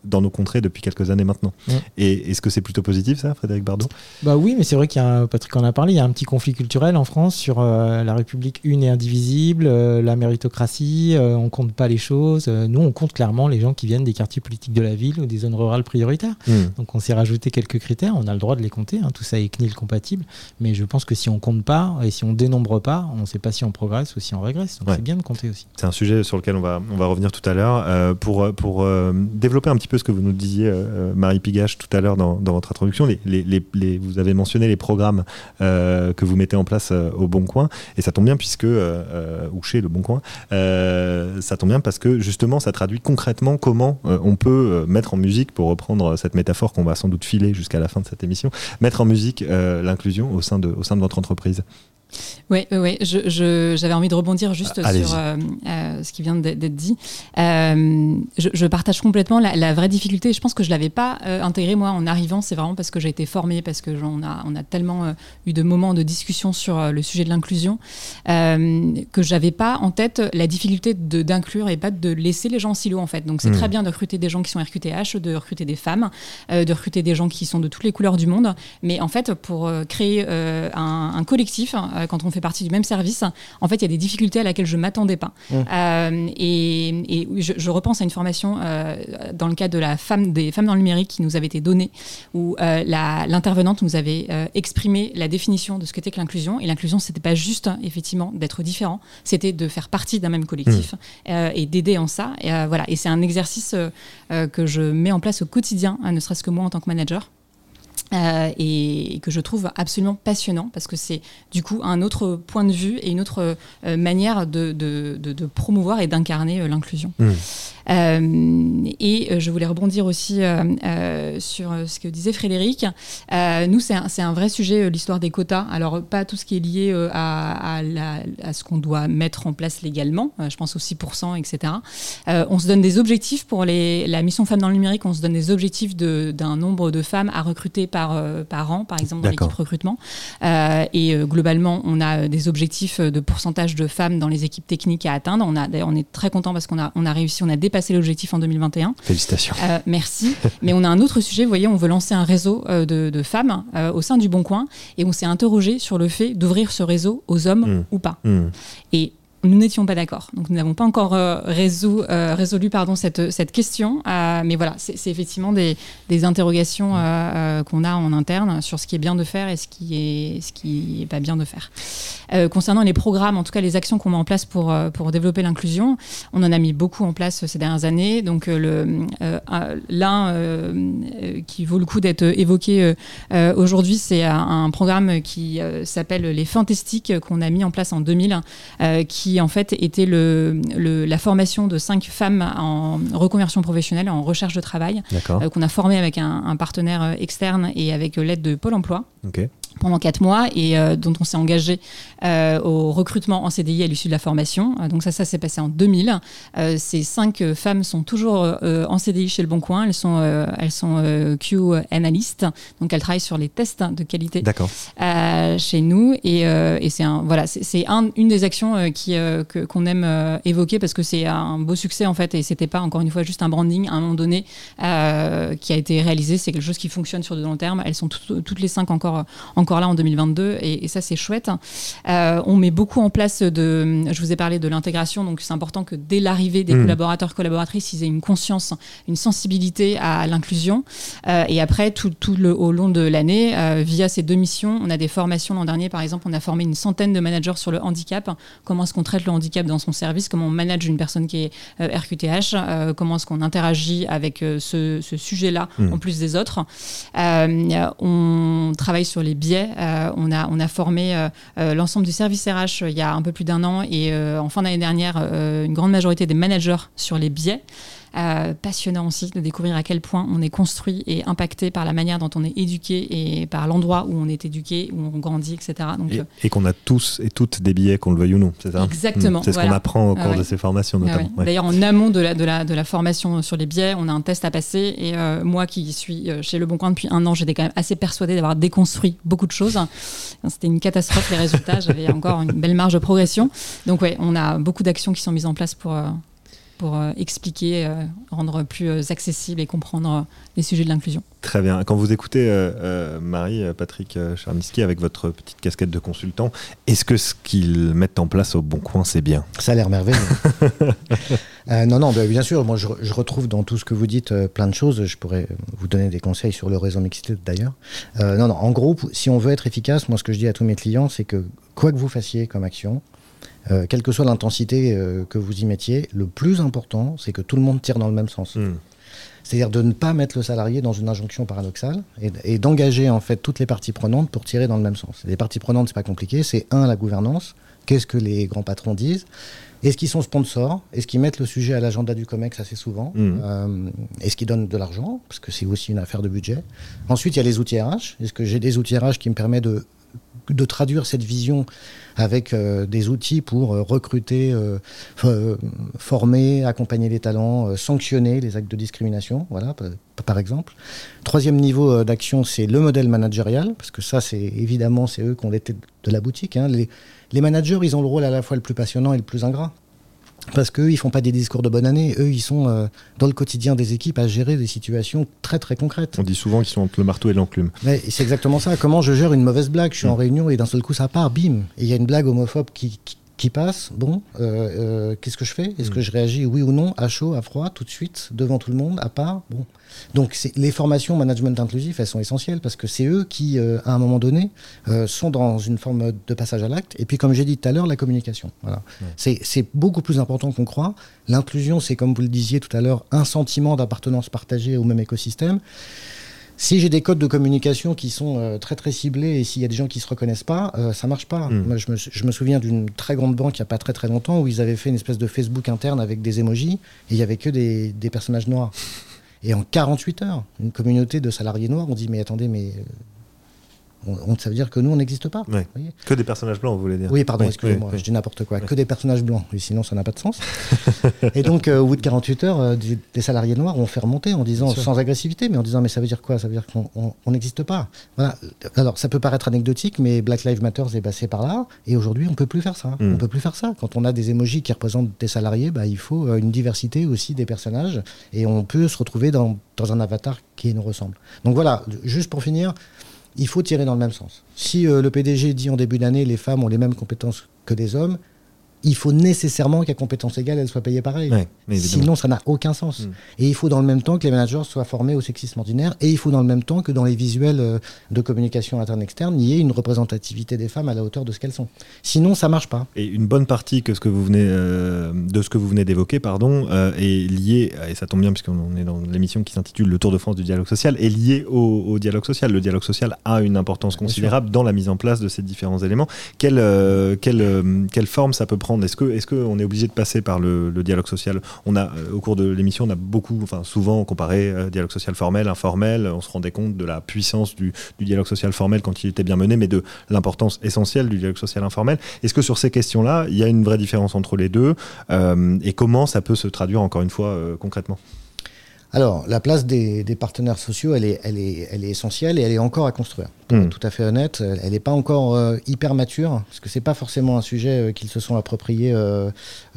dans nos contrées depuis quelques années maintenant. Et est-ce que c'est plutôt positif ça, Frédéric Bardot? Bah oui, mais c'est vrai qu'il y a, Patrick en a parlé, il y a un petit conflit culturel en France sur la République une et indivisible, la méritocratie. on compte pas les choses. nous, on compte clairement les gens qui viennent des quartiers politiques de la ville ou des zones rurales prioritaires. Hmm. Donc on s'est rajouté quelques critères, on a le droit de les compter, hein. tout ça est CNIL compatible, mais je pense que si on compte pas et si on dénombre pas, on ne sait pas si on progresse ou si on régresse. Donc c'est bien de compter aussi. C'est un sujet sur lequel on va, on va revenir tout à l'heure. Euh, pour euh, développer un petit peu ce que vous nous disiez, euh, Marie Pigache, tout à l'heure dans, votre introduction, vous avez mentionné les programmes que vous mettez en place au Bon Coin, et ça tombe bien puisque, ou chez le Bon Coin, ça tombe bien parce que justement ça traduit concrètement comment on peut mettre en musique, pour reprendre cette métaphore qu'on va sans doute filer jusqu'à la fin de cette émission, mettre en musique l'inclusion au sein de votre entreprise oui, oui, j'avais envie de rebondir juste sur euh, euh, ce qui vient d'être dit. Euh, je, partage complètement la, vraie difficulté. Je pense que je ne l'avais pas intégré moi en arrivant. C'est vraiment parce que j'ai été formée, parce que on a, on a tellement eu de moments de discussion sur le sujet de l'inclusion que j'avais pas en tête la difficulté d'inclure et pas de laisser les gens en silo en fait. Donc c'est hmm. très bien de recruter des gens qui sont RQTH, de recruter des femmes, de recruter des gens qui sont de toutes les couleurs du monde. Mais en fait, pour créer un, un, collectif, quand on fait partie du même service, en fait, il y a des difficultés à laquelle je m'attendais pas. Mmh. Euh, et, je, repense à une formation euh, dans le cadre de la femme des femmes dans le numérique qui nous avait été donnée, où l'intervenante nous avait exprimé la définition de ce qu'était que l'inclusion. Et l'inclusion, c'était pas juste effectivement d'être différent, c'était de faire partie d'un même collectif mmh. et d'aider en ça. Et, voilà. Et c'est un exercice que je mets en place au quotidien, ne serait-ce que moi en tant que manager. Euh, et, que je trouve absolument passionnant parce que c'est du coup un autre point de vue et une autre euh, manière de, promouvoir et d'incarner euh, l'inclusion. Mmh. Euh, et euh, je voulais rebondir aussi euh, sur ce que disait Frédéric. nous, c'est un, un, vrai sujet, l'histoire des quotas. Alors, pas tout ce qui est lié à, à, ce qu'on doit mettre en place légalement, je pense aux 6%, etc. on se donne des objectifs pour les, la mission Femmes dans le numérique, on se donne des objectifs d'un nombre de femmes à recruter par, par an, par exemple dans l'équipe recrutement. et globalement, on a des objectifs de pourcentage de femmes dans les équipes techniques à atteindre. On, a, on est très content parce qu'on a, on a réussi, on a dépassé l'objectif en 2021. Félicitations. Euh, merci. Mais on a un autre sujet, vous voyez, on veut lancer un réseau euh, de, femmes euh, au sein du Bon Coin et on s'est interrogé sur le fait d'ouvrir ce réseau aux hommes hmm. ou pas. Hmm. Et nous n'étions pas d'accord. Donc nous n'avons pas encore euh, euh, résolu pardon, cette, cette question. Euh, mais voilà, c'est effectivement des, des interrogations qu'on a en interne sur ce qui est bien de faire et ce qui est, ce qui est pas bien de faire. concernant les programmes, en tout cas les actions qu'on met en place pour, pour développer l'inclusion, on en a mis beaucoup en place ces dernières années. Donc l'un qui vaut le coup d'être évoqué aujourd'hui, c'est un, programme qui s'appelle les Fantastiques qu'on a mis en place en 2000, qui en fait était le, la formation de cinq femmes en reconversion professionnelle, en recherche de travail, euh, qu'on a formé avec un, partenaire euh, externe et avec euh, l'aide de Pôle Emploi pendant quatre mois et euh, dont on s'est engagé euh, au recrutement en CDI à l'issue de la formation. Euh, donc ça, ça s'est passé en 2000. ces cinq femmes sont toujours en CDI chez Le Bon Coin. Elles sont, elles sont Q analystes, donc elles travaillent sur les tests de qualité chez nous. Et, et c'est un, voilà, c'est un, une des actions qui qu'on aime évoquer parce que c'est un beau succès en fait et c'était pas encore une fois juste un branding à un moment donné qui a été réalisé. C'est quelque chose qui fonctionne sur de long terme. Elles sont toutes les cinq encore encore là en 2022 et, ça c'est chouette. Euh, on met beaucoup en place de, je vous ai parlé de l'intégration, donc c'est important que dès l'arrivée des mmh. collaborateurs collaboratrices, ils aient une conscience, une sensibilité à l'inclusion. Euh, et après, tout, tout le, au long de l'année, euh, via ces deux missions, on a des formations. L'an dernier, par exemple, on a formé une centaine de managers sur le handicap. Comment est-ce qu'on traite le handicap dans son service? Comment on manage une personne qui est RQTH Comment est-ce qu'on interagit avec ce, sujet-là mmh. en plus des autres? On travaille sur les biais euh, on, a, on a formé euh, euh, l'ensemble du service RH il y a un peu plus d'un an et en fin d'année dernière, une grande majorité des managers sur les biais. Euh, passionnant aussi de découvrir à quel point on est construit et impacté par la manière dont on est éduqué et par l'endroit où on est éduqué, où on grandit, etc. Donc, et, qu'on a tous et toutes des billets, qu'on le veuille ou non, c'est ça Exactement. C'est ce qu'on apprend au cours de ces formations ah notamment. D'ailleurs, en amont de la, de, la, de la formation sur les billets, on a un test à passer et euh, moi qui suis euh, chez Le Bon Coin depuis un an, j'étais quand même assez persuadée d'avoir déconstruit beaucoup de choses. C'était une catastrophe les résultats, j'avais encore une belle marge de progression. Donc ouais, on a beaucoup d'actions qui sont mises en place pour pour euh, expliquer, euh, rendre plus euh, accessible et comprendre les sujets de l'inclusion. Très bien. Quand vous écoutez Marie, Patrick Charniski avec votre petite casquette de consultant, est-ce que ce qu'ils mettent en place au Bon Coin, c'est bien? Ça a l'air merveilleux. non, non, bah, bien sûr. Moi, je, retrouve dans tout ce que vous dites plein de choses. Je pourrais vous donner des conseils sur le réseau mixité d'ailleurs. non, non. En gros, si on veut être efficace, moi, ce que je dis à tous mes clients, c'est que quoi que vous fassiez comme action, euh, quelle que soit l'intensité euh, que vous y mettiez, le plus important, c'est que tout le monde tire dans le même sens. Hmm. C'est-à-dire de ne pas mettre le salarié dans une injonction paradoxale et, d'engager en fait toutes les parties prenantes pour tirer dans le même sens. Les parties prenantes, c'est pas compliqué. C'est un la gouvernance. Qu'est-ce que les grands patrons disent Est-ce qu'ils sont sponsors Est-ce qu'ils mettent le sujet à l'agenda du Comex assez souvent hmm. euh, Est-ce qu'ils donnent de l'argent Parce que c'est aussi une affaire de budget. Ensuite, il y a les outils RH. Est-ce que j'ai des outils RH qui me permettent de de traduire cette vision avec euh, des outils pour euh, recruter, euh, former, accompagner les talents, sanctionner les actes de discrimination, voilà, par, exemple. Troisième niveau d'action, c'est le modèle managérial, parce que ça, c'est évidemment, c'est eux qui ont l'été de la boutique. Hein. Les, les, managers, ils ont le rôle à la fois le plus passionnant et le plus ingrat. Parce qu'eux, ils font pas des discours de bonne année. Eux, ils sont euh, dans le quotidien des équipes à gérer des situations très très concrètes. On dit souvent qu'ils sont entre le marteau et l'enclume. Mais c'est exactement ça. Comment je gère une mauvaise blague? Je suis en mm. réunion et d'un seul coup ça part, bim. Et il y a une blague homophobe qui, qui, passe. Bon, euh, euh, qu'est-ce que je fais? Est-ce mm. que je réagis oui ou non, à chaud, à froid, tout de suite, devant tout le monde, à part Bon. Donc les formations management inclusif, elles sont essentielles parce que c'est eux qui, euh, à un moment donné, sont dans une forme de passage à l'acte. Et puis, comme j'ai dit tout à l'heure, la communication. Voilà. C'est beaucoup plus important qu'on croit. L'inclusion, c'est, comme vous le disiez tout à l'heure, un sentiment d'appartenance partagée au même écosystème. Si j'ai des codes de communication qui sont euh, très très ciblés et s'il y a des gens qui se reconnaissent pas, ça marche pas. Hmm. Moi, je me, je me souviens d'une très grande banque il n'y a pas très très longtemps où ils avaient fait une espèce de Facebook interne avec des emojis et il y avait que des, des personnages noirs. Et en 48 heures, une communauté de salariés noirs ont dit Mais attendez, mais on, ça veut dire que nous, on n'existe pas. que des personnages blancs, vous voulez dire Oui, pardon, excusez-moi, je dis n'importe quoi. Que des personnages blancs, sinon ça n'a pas de sens. et donc, euh, au bout de 48 heures, euh, des, salariés noirs ont fait remonter en disant, sans agressivité, mais en disant, mais ça veut dire quoi? Ça veut dire qu'on n'existe pas. Voilà. Alors, ça peut paraître anecdotique, mais Black Lives Matter est passé par là, et aujourd'hui, on ne peut plus faire ça. On hmm. On peut plus faire ça. Quand on a des émojis qui représentent des salariés, bah, il faut euh, une diversité aussi des personnages, et on peut se retrouver dans, dans un avatar qui nous ressemble. Donc voilà, juste pour finir, il faut tirer dans le même sens. Si euh, le PDG dit en début d'année les femmes ont les mêmes compétences que des hommes, il faut nécessairement qu'à compétence égale, elle soit payée pareil. Sinon, ça n'a aucun sens. Mm. Et il faut dans le même temps que les managers soient formés au sexisme ordinaire, et il faut dans le même temps que dans les visuels euh, de communication interne-externe, il y ait une représentativité des femmes à la hauteur de ce qu'elles sont. Sinon, ça marche pas. Et une bonne partie que ce que vous venez, euh, de ce que vous venez d'évoquer pardon, euh, est liée, et ça tombe bien puisqu'on est dans l'émission qui s'intitule Le Tour de France du dialogue social, est liée au, dialogue social. Le dialogue social a une importance considérable dans la mise en place de ces différents éléments. Quelle, quelle, quelle forme ça peut prendre est-ce que est-ce est obligé de passer par le, dialogue social? Euh, au cours de l'émission, on a beaucoup, souvent comparé euh, dialogue social formel, informel. On se rendait compte de la puissance du, dialogue social formel quand il était bien mené, mais de l'importance essentielle du dialogue social informel. Est-ce que sur ces questions-là, il y a une vraie différence entre les deux euh, et comment ça peut se traduire encore une fois concrètement? Alors, la place des, partenaires sociaux, elle est, elle, est, elle est essentielle et elle est encore à construire. Pour être hmm. tout à fait honnête, elle n'est pas encore euh, hyper mature, parce que c'est pas forcément un sujet euh, qu'ils se sont appropriés euh,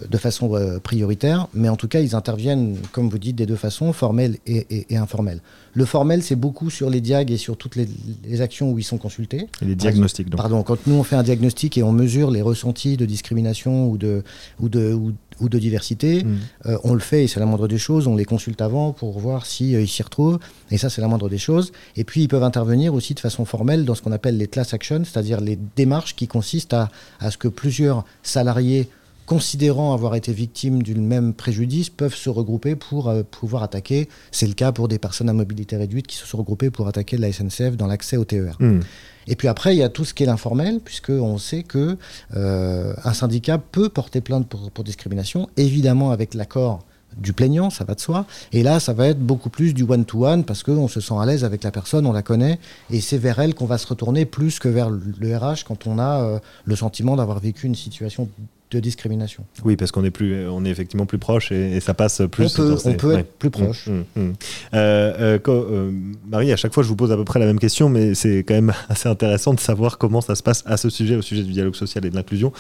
de façon prioritaire, mais en tout cas, ils interviennent, comme vous dites, des deux façons, formelle et, et, informelle. Le formel, c'est beaucoup sur les diags et sur toutes les, actions où ils sont consultés. Et les diagnostics, donc. Pardon, quand nous on fait un diagnostic et on mesure les ressentis de discrimination ou de, ou de, ou, ou de diversité. Mm. Euh, on le fait et c'est la moindre des choses. On les consulte avant pour voir s'ils euh, s'y retrouvent. Et ça, c'est la moindre des choses. Et puis, ils peuvent intervenir aussi de façon formelle dans ce qu'on appelle les class actions, c'est-à-dire les démarches qui consistent à, à ce que plusieurs salariés considérant avoir été victimes d'une même préjudice, peuvent se regrouper pour euh, pouvoir attaquer. C'est le cas pour des personnes à mobilité réduite qui se sont regroupées pour attaquer la SNCF dans l'accès au TER. Mm. Et puis après, il y a tout ce qui est l'informel, puisqu'on sait que euh, un syndicat peut porter plainte pour, discrimination, évidemment avec l'accord du plaignant, ça va de soi. Et là, ça va être beaucoup plus du one-to-one parce qu'on se sent à l'aise avec la personne, on la connaît, et c'est vers elle qu'on va se retourner plus que vers le RH quand on a euh, le sentiment d'avoir vécu une situation de discrimination. Oui, parce qu'on est plus, on est effectivement plus proche et, ça passe plus. On peut, on peut être plus proche. Mmh, mmh, mmh. Euh, euh, euh, Marie, à chaque fois, je vous pose à peu près la même question, mais c'est quand même assez intéressant de savoir comment ça se passe à ce sujet, au sujet du dialogue social et de l'inclusion.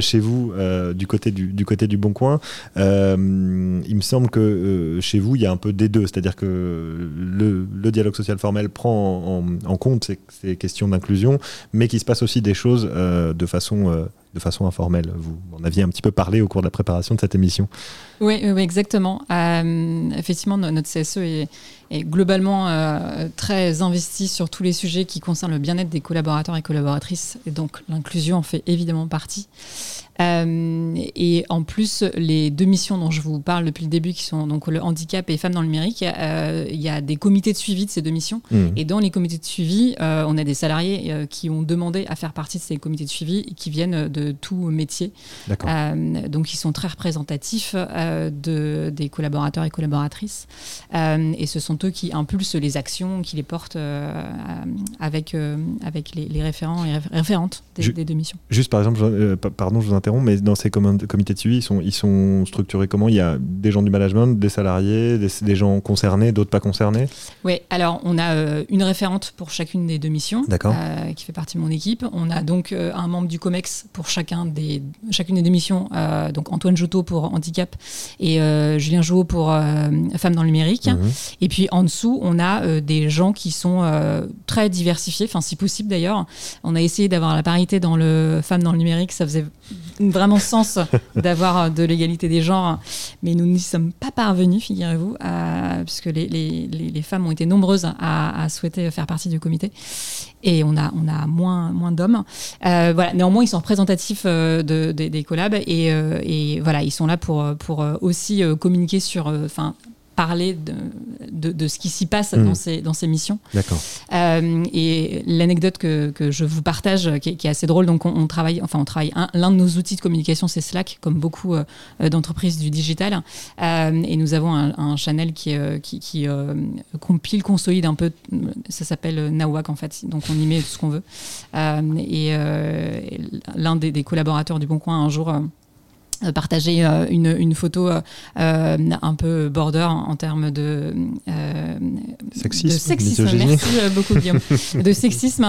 chez vous, du côté du, du, côté du Bon Coin, il me semble que chez vous, il y a un peu des deux, c'est-à-dire que le, le, dialogue social formel prend en, en compte ces, ces questions d'inclusion, mais qu'il se passe aussi des choses de façon de façon informelle. Vous en aviez un petit peu parlé au cours de la préparation de cette émission. Oui, exactement. Euh, effectivement, notre CSE est, globalement euh, très investi sur tous les sujets qui concernent le bien-être des collaborateurs et collaboratrices, et donc l'inclusion en fait évidemment partie. Euh, et en plus, les deux missions dont je vous parle depuis le début, qui sont donc le handicap et femmes dans le numérique, il y a des comités de suivi de ces deux missions. Mmh. Et dans les comités de suivi, on a des salariés qui ont demandé à faire partie de ces comités de suivi et qui viennent de tout métier. donc, ils sont très représentatifs de, des collaborateurs et collaboratrices. et ce sont eux qui impulsent les actions, qui les portent avec, avec les, référents et référentes des, deux missions. Juste par exemple, pardon, je vous interromps, mais dans ces comités de suivi, ils sont, ils sont structurés comment? Il y a des gens du management, des salariés, des, gens concernés, d'autres pas concernés? Oui, alors on a une référente pour chacune des deux missions, qui fait partie de mon équipe. On a donc un membre du COMEX pour chacun des, chacune des deux missions, donc Antoine Joutot pour handicap et euh, Julien Jouot pour euh, femmes dans le numérique. Mhm. Et puis en dessous, on a euh, des gens qui sont très diversifiés, enfin si possible d'ailleurs. On a essayé d'avoir la parité dans le femmes dans le numérique, ça faisait vraiment sens d'avoir de l'égalité des genres, mais nous n'y sommes pas parvenus, figurez-vous, puisque les, les, les, femmes ont été nombreuses à, à, souhaiter faire partie du comité et on a, on a moins, moins d'hommes. Euh, voilà. Néanmoins, ils sont représentatifs euh, de, des collabs et, euh, et, voilà, ils sont là pour, pour aussi communiquer sur, enfin, parler de, de, ce qui s'y passe mmh. dans, ces, dans ces missions. D'accord. Euh, et l'anecdote que, que, je vous partage, qui est, assez drôle, donc on, travaille, enfin on travaille, l'un de nos outils de communication, c'est Slack, comme beaucoup euh, d'entreprises du digital. Euh, et nous avons un, channel qui, qui, qui compile, consolide un peu, ça s'appelle Nawak en fait, donc on y met tout ce qu'on veut. et l'un des, des, collaborateurs du Bon Coin, un jour, partager euh, une, une, photo euh, un peu border en, termes de, sexisme, de sexisme. Merci beaucoup Guillaume. de sexisme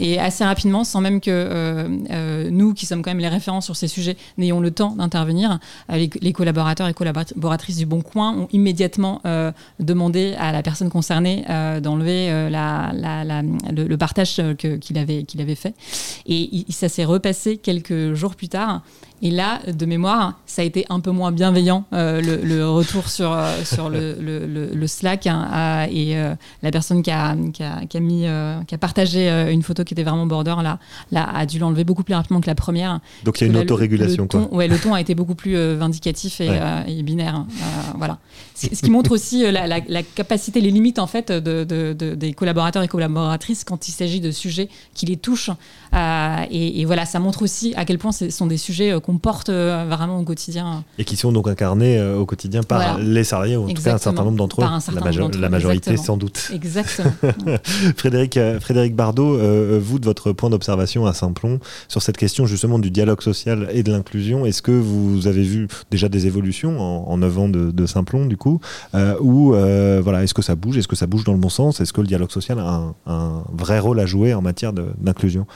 et assez rapidement, sans même que nous, qui sommes quand même les référents sur ces sujets, n'ayons le temps d'intervenir, les, collaborateurs et collaboratrices du Bon Coin ont immédiatement demandé à la personne concernée d'enlever la, la, le, partage qu'il avait, qu'il avait fait. Et ça s'est repassé quelques jours plus tard. Et là, de mémoire, ça a été un peu moins bienveillant, euh, le, retour sur, euh, sur le, le, Slack. Hein, et euh, la personne qui a, qui a, qui a mis, qui a partagé une photo qui était vraiment border, là, là a dû l'enlever beaucoup plus rapidement que la première. Donc il y a une autorégulation. Quoi. Ouais, le ton a été beaucoup plus vindicatif et, binaire. Hein. voilà. Ce qui montre aussi la, la, capacité, les limites en fait de, de, des collaborateurs et collaboratrices quand il s'agit de sujets qui les touchent. Et, et, voilà, ça montre aussi à quel point ce sont des sujets qu'on porte euh, vraiment au quotidien. Et qui sont donc incarnés euh, au quotidien par les salariés, ou en tout cas un certain nombre d'entre eux, la, majorité sans doute. Exactement. Frédéric, euh, Frédéric Bardot, vous, de votre point d'observation à Saint-Plon, sur cette question justement du dialogue social et de l'inclusion, est-ce que vous avez vu déjà des évolutions en, 9 ans de, de Saint-Plon, du coup Ou voilà, est-ce que ça bouge Est-ce que ça bouge dans le bon sens Est-ce que le dialogue social a un, un vrai rôle à jouer en matière d'inclusion?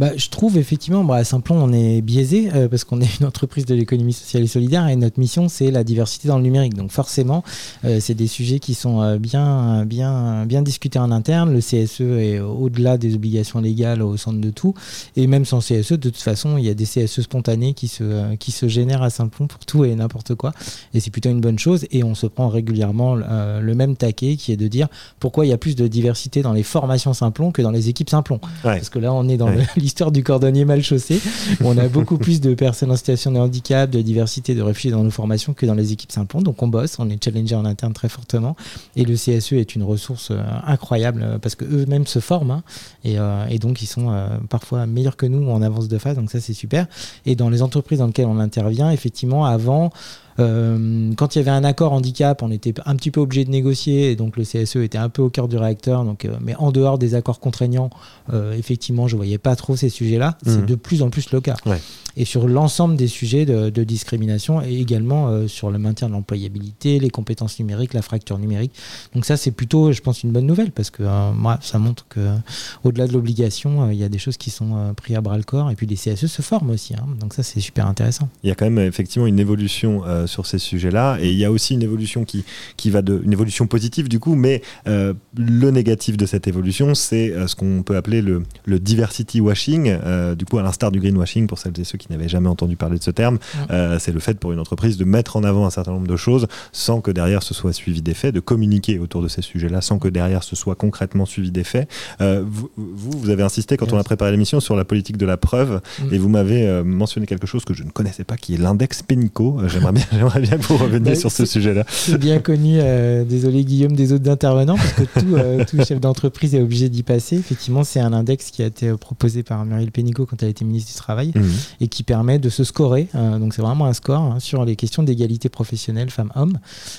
Bah, je trouve effectivement, bah, à Simplon, on est biaisé euh, parce qu'on est une entreprise de l'économie sociale et solidaire et notre mission, c'est la diversité dans le numérique. Donc forcément, euh, c'est des sujets qui sont euh, bien, bien, bien discutés en interne. Le CSE est au-delà des obligations légales au centre de tout. Et même sans CSE, de toute façon, il y a des CSE spontanés qui se, qui se génèrent à Simplon pour tout et n'importe quoi. Et c'est plutôt une bonne chose. Et on se prend régulièrement le même taquet qui est de dire pourquoi il y a plus de diversité dans les formations Simplon que dans les équipes Simplon. Parce que là, on est dans l'histoire du cordonnier mal chaussé. on a beaucoup plus de personnes en situation de handicap, de diversité, de réfugiés dans nos formations que dans les équipes Saint-Pont. Donc on bosse, on est challengé en interne très fortement. Et le CSE est une ressource euh, incroyable euh, parce qu'eux-mêmes se forment hein. euh, et, donc ils sont parfois meilleurs que nous en avance de phase. Donc ça c'est super. Et dans les entreprises dans lesquelles on intervient, effectivement, avant, euh, quand il y avait un accord handicap, on était un petit peu obligé de négocier, et donc le CSE était un peu au cœur du réacteur. Donc, euh, mais en dehors des accords contraignants, euh, effectivement, je voyais pas trop ces sujets-là. C'est mmh. de plus en plus le cas. Et sur l'ensemble des sujets de, discrimination, et également sur le maintien de l'employabilité, les compétences numériques, la fracture numérique. Donc ça, c'est plutôt, je pense, une bonne nouvelle parce que moi, ça montre que au-delà de l'obligation, il y a des choses qui sont prises à bras le corps, et puis les CSE se forment aussi. Hein. Donc ça, c'est super intéressant. Il y a quand même effectivement une évolution sur ces sujets-là. Et il y a aussi une évolution qui, qui va de, une évolution positive du coup, mais euh, le négatif de cette évolution, c'est euh, ce qu'on peut appeler le, le diversity washing. Euh, du coup, à l'instar du greenwashing, pour celles et ceux qui n'avaient jamais entendu parler de ce terme, c'est le fait pour une entreprise de mettre en avant un certain nombre de choses sans que derrière ce soit suivi des faits, de communiquer autour de ces sujets-là sans que derrière ce soit concrètement suivi des faits. vous, vous, avez insisté quand on a préparé l'émission sur la politique de la preuve mm. et vous m'avez mentionné quelque chose que je ne connaissais pas, qui est l'index Pénico. J'aimerais bien, j'aimerais bien que vous reveniez bah, sur ce sujet-là. C'est bien connu, euh, désolé Guillaume, des autres intervenants, parce que tout, euh, tout chef d'entreprise est obligé d'y passer. Effectivement, c'est un index qui a été proposé par Muriel Pénicaud quand elle était ministre du Travail, mmh. et qui permet de se scorer. donc c'est vraiment un score hein, sur les questions d'égalité professionnelle femmes-hommes.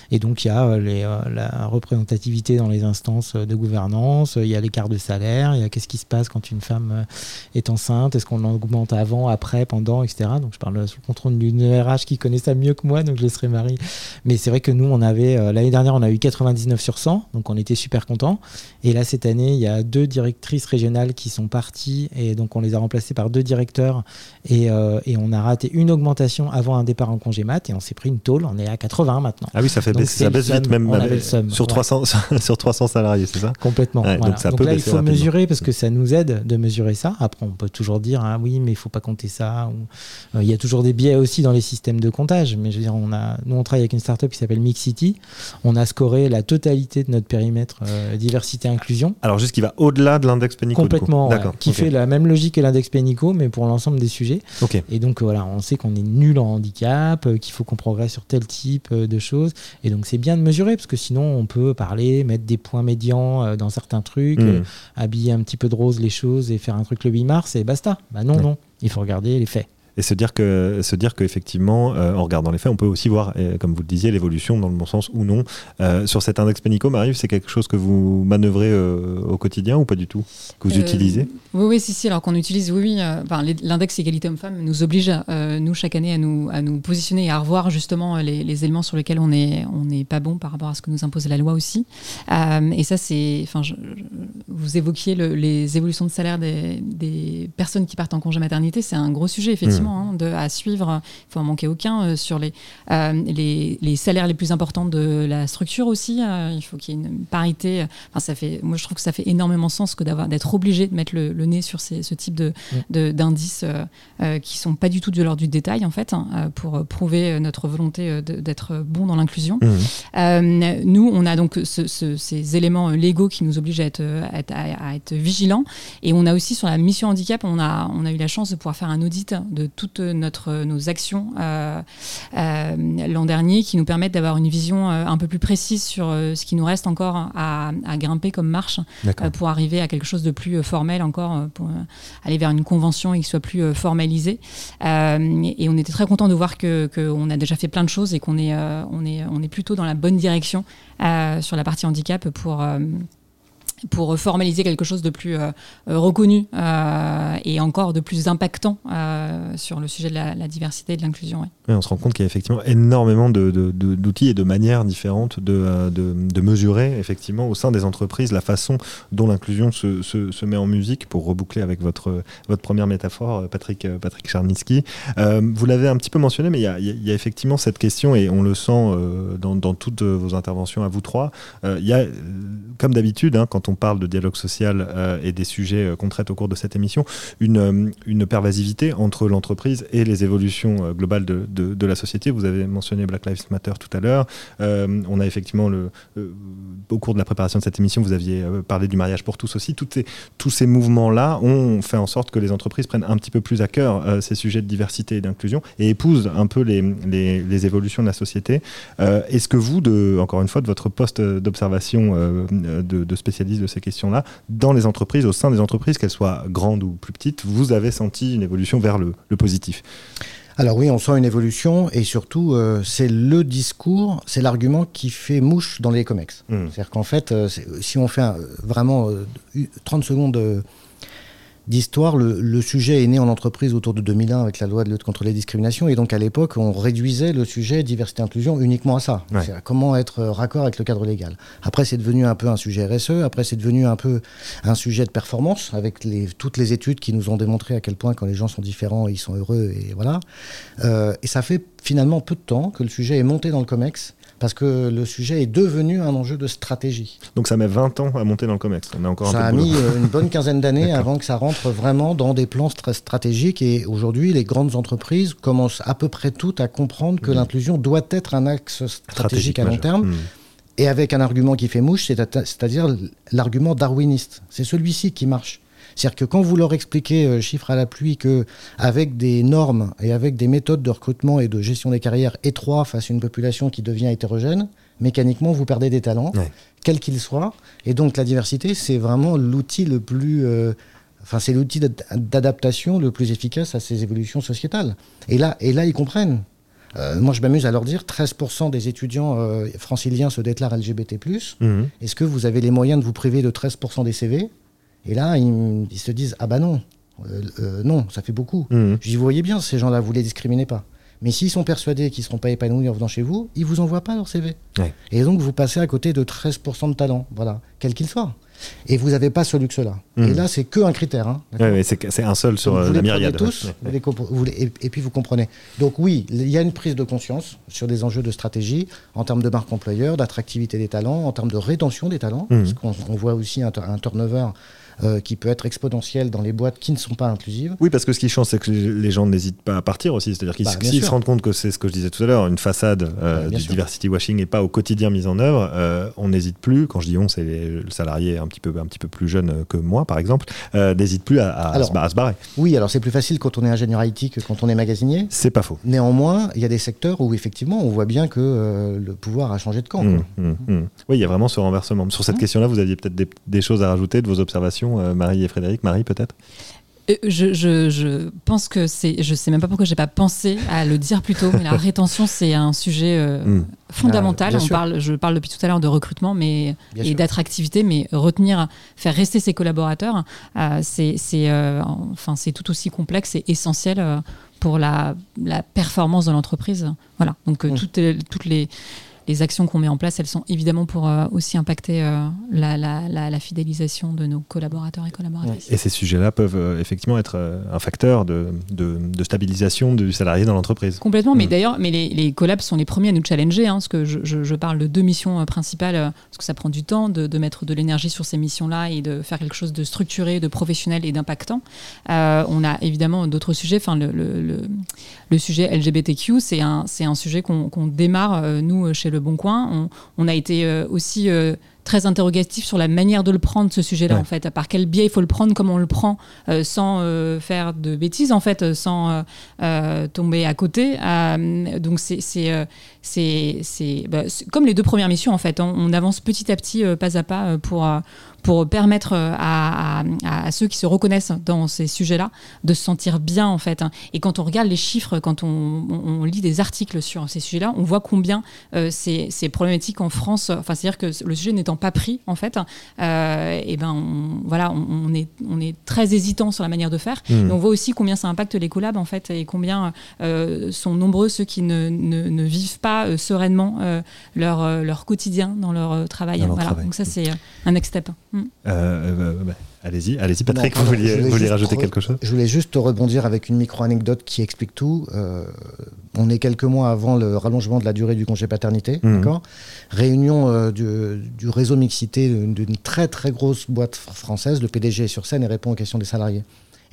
Et donc il y a les, la représentativité dans les instances de gouvernance, il y a l'écart de salaire, il y a qu'est-ce qui se passe quand une femme est enceinte, est-ce qu'on augmente avant, après, pendant, etc. Donc je parle sous le contrôle d'une RH qui connaît ça mieux que moi, donc je laisserai Marie. Mais c'est vrai que nous, on avait, l'année dernière, on a eu 99 sur 100, donc on était super contents. Et là, cette année, il y a deux directrices régionales qui sont parties et donc on les a remplacées par deux directeurs et, euh, et on a raté une augmentation avant un départ en congé mat et on s'est pris une tôle, on est à 80 maintenant. Ah oui, ça fait baisser, ça baisse vite même sur, 300, sur 300 salariés, c'est ça? Complètement. donc, ça peut là, il faut mesurer parce que ça nous aide de mesurer ça. Après, on peut toujours dire, ah oui, mais il faut pas compter ça. Ou, euh, il y a toujours des biais aussi dans les systèmes de comptage, mais je veux dire, on a, nous on travaille avec une startup qui s'appelle Mixity. On a scoré la totalité de notre périmètre euh, diversité inclusion. Alors juste qui va au-delà de l'index Pénico. Complètement, qui fait la même logique que l'index Pénico, mais pour l'ensemble des sujets. Et donc voilà, on sait qu'on est nul en handicap, euh, qu'il faut qu'on progresse sur tel type euh, de choses. Et donc c'est bien de mesurer, parce que sinon on peut parler, mettre des points médians dans certains trucs, hmm. habiller un petit peu de rose les choses et faire un truc le 8 mars et basta. Bah non, non, il faut regarder les faits et se dire que se dire qu'effectivement euh, en regardant les faits on peut aussi voir euh, comme vous le disiez l'évolution dans le bon sens ou non. Euh, sur cet index Pénico Marie c'est quelque chose que vous manœuvrez au quotidien ou pas du tout? Que vous utilisez? oui oui si si alors qu'on utilise oui oui l'index égalité homme-femme nous oblige nous chaque année à nous à nous positionner et à revoir justement les, éléments sur lesquels on est on n'est pas bon par rapport à ce que nous impose la loi aussi. Et ça c'est enfin vous évoquiez les évolutions de salaire des, des, personnes qui partent en congé maternité c'est un gros sujet effectivement Hein, de, à suivre. Il faut en manquer aucun euh, sur les, euh, les, les, salaires les plus importants de la structure aussi. Euh, il faut qu'il y ait une parité. Enfin, ça fait, moi, je trouve que ça fait énormément sens que d'avoir d'être obligé de mettre le, nez sur ces, ce type de, d'indices qui sont pas du tout de l'ordre du détail en fait, hein, pour prouver notre volonté d'être bon dans l'inclusion. Mmh. nous, on a donc ces éléments légaux qui nous obligent à être, à être, vigilants. Et on a aussi sur la mission handicap, on a, on a eu la chance de pouvoir faire un audit de toutes notre, nos actions euh, euh, l'an dernier qui nous permettent d'avoir une vision euh, un peu plus précise sur ce qui nous reste encore à, grimper comme marche pour arriver à quelque chose de plus formel encore, pour aller vers une convention et qui soit plus formalisé. et on était très content de voir qu'on que a déjà fait plein de choses et qu'on est, on est, on est plutôt dans la bonne direction sur la partie handicap pour pour formaliser quelque chose de plus euh, euh, reconnu euh, et encore de plus impactant sur le sujet de la, diversité et de l'inclusion. on se rend compte qu'il y a effectivement énormément d'outils et de manières différentes de, mesurer effectivement au sein des entreprises la façon dont l'inclusion se, met en musique, pour reboucler avec votre, première métaphore, Patrick, Patrick Charnitsky. vous l'avez un petit peu mentionné, mais il y, a, effectivement cette question, et on le sent dans, dans, toutes vos interventions à vous trois, il y a, comme d'habitude, hein, quand on on parle de dialogue social euh, et des sujets euh, qu'on traite au cours de cette émission, une, euh, une pervasivité entre l'entreprise et les évolutions globales de, de, la société. Vous avez mentionné Black Lives Matter tout à l'heure. on a effectivement, le, au cours de la préparation de cette émission, vous aviez parlé du mariage pour tous aussi. Toutes ces, tous ces mouvements-là ont fait en sorte que les entreprises prennent un petit peu plus à cœur ces sujets de diversité et d'inclusion et épousent un peu les, les, les évolutions de la société. Est-ce que vous, de, encore une fois, de votre poste d'observation de, de spécialiste de ces questions-là dans les entreprises, au sein des entreprises, qu'elles soient grandes ou plus petites, vous avez senti une évolution vers le, positif? Alors oui, on sent une évolution et surtout, euh, c'est le discours, c'est l'argument qui fait mouche dans les COMEX. Hmm. C'est-à-dire qu'en fait, euh, si on fait vraiment 30 euh, secondes d'histoire, le, sujet est né en entreprise autour de 2001 avec la loi de lutte contre les discriminations. Et donc à l'époque, on réduisait le sujet diversité-inclusion uniquement à ça. À comment être raccord avec le cadre légal. Après, c'est devenu un peu un sujet RSE. Après, c'est devenu un peu un sujet de performance avec les, toutes les études qui nous ont démontré à quel point quand les gens sont différents, ils sont heureux. Et voilà. Euh, et ça fait finalement peu de temps que le sujet est monté dans le COMEX parce que le sujet est devenu un enjeu de stratégie. Donc ça met 20 ans à monter dans le COMEX. On a encore ça a mis euh, une bonne quinzaine d'années avant que ça rentre vraiment dans des plans stratégiques. Et aujourd'hui, les grandes entreprises commencent à peu près toutes à comprendre que mmh. l'inclusion doit être un axe stratégique, à long terme. Mmh. Et avec un argument qui fait mouche, c'est-à-dire l'argument darwiniste. C'est celui-ci qui marche. C'est-à-dire que quand vous leur expliquez, euh, chiffre à la pluie, qu'avec des normes et avec des méthodes de recrutement et de gestion des carrières étroits face à une population qui devient hétérogène, mécaniquement, vous perdez des talents, quels qu'ils soient. Et donc la diversité, c'est vraiment l'outil le plus... Euh, Enfin, c'est l'outil d'adaptation le plus efficace à ces évolutions sociétales. Et là, et là ils comprennent. Euh, moi, je m'amuse à leur dire 13% des étudiants euh, franciliens se déclarent LGBT. Mmh. Est-ce que vous avez les moyens de vous priver de 13% des CV Et là, ils, se disent Ah bah non, euh, non, ça fait beaucoup. Mmh. Je dis Vous voyez bien, ces gens-là, vous les discriminez pas. Mais s'ils sont persuadés qu'ils ne seront pas épanouis en venant chez vous, ils ne vous envoient pas leur CV. Et donc, vous passez à côté de 13% de talent, voilà, quel qu'il soit. Et vous n'avez pas ce luxe-là. Et hmm. là, c'est qu'un critère. Hein, c'est un seul sur euh, la myriade. tous, et, puis vous comprenez. Donc oui, il y a une prise de conscience sur des enjeux de stratégie en termes de marque employeur, d'attractivité des talents, en termes de rétention des talents, hmm. parce qu'on voit aussi un, un turnover euh, qui peut être exponentielle dans les boîtes qui ne sont pas inclusives. Oui, parce que ce qui change, c'est que les gens n'hésitent pas à partir aussi. C'est-à-dire qu'ils bah, se rendent compte que c'est ce que je disais tout à l'heure, une façade euh, du diversity washing et pas au quotidien mise en œuvre, euh, on n'hésite plus. Quand je dis on, c'est le salarié un petit peu un petit peu plus jeune que moi, par exemple, n'hésite plus à, se, barrer. Oui, alors c'est plus facile quand on est ingénieur IT que quand on est magasinier. C'est pas faux. Néanmoins, il y a des secteurs où effectivement, on voit bien que le pouvoir a changé de camp. Mmh, mmh, mmh. Oui, il y a vraiment ce renversement. Sur cette question-là, vous aviez peut-être des, des, choses à rajouter de vos observations, Marie et Frédéric. Marie, peut-être? Euh, je, je, pense que c'est. Je sais même pas pourquoi j'ai pas pensé à le dire plus tôt, mais la rétention, c'est un sujet euh, hmm. fondamental. On parle, je parle depuis tout à l'heure de recrutement mais, et d'attractivité, mais retenir, faire rester ses collaborateurs, euh, c'est enfin, tout aussi complexe et essentiel pour la, la performance de l'entreprise. Voilà. Donc, hmm. toutes, toutes les les actions qu'on met en place, elles sont évidemment pour euh, aussi impacter euh, la, fidélisation de nos collaborateurs et collaboratrices. Et ces sujets-là peuvent euh, effectivement être un facteur de, stabilisation du salarié dans l'entreprise. Complètement, mais mm. d'ailleurs, mais les, collabs sont les premiers à nous challenger, hein, parce que je, parle de deux missions principales, parce que ça prend du temps de, mettre de l'énergie sur ces missions-là et de faire quelque chose de structuré, de professionnel et d'impactant. on a évidemment d'autres sujets, enfin le, le, sujet LGBTQ, c'est un, un sujet qu'on démarre, nous, chez le Bon Coin. On, a été euh, aussi euh, très interrogatif sur la manière de le prendre, ce sujet-là, en fait. Par quel biais il faut le prendre, comment on le prend, euh, sans faire de bêtises, en fait, sans tomber à côté. donc, c'est c'est bah, comme les deux premières missions, en fait. On, on avance petit à petit, pas à pas, pour pour permettre euh, à, ceux qui se reconnaissent dans ces sujets-là de se sentir bien en fait. Et quand on regarde les chiffres, quand on, lit des articles sur ces sujets-là, on voit combien euh, c'est problématique en France. Enfin, c'est-à-dire que le sujet n'étant pas pris en fait, euh, et ben on, voilà, on, est on est très hésitant sur la manière de faire. Mmh. on voit aussi combien ça impacte les collabs en fait et combien sont nombreux ceux qui ne, ne, vivent pas sereinement leur leur quotidien dans leur travail. voilà. Donc ça c'est un next step. Euh, euh, bah, allez-y, allez-y Patrick, vous vouliez, rajouter quelque chose Je voulais juste rebondir avec une micro-anecdote qui explique tout. Euh, on est quelques mois avant le rallongement de la durée du congé paternité, mmh. d'accord Réunion du, du, réseau mixité d'une très très grosse boîte française, le PDG est sur scène et répond aux questions des salariés.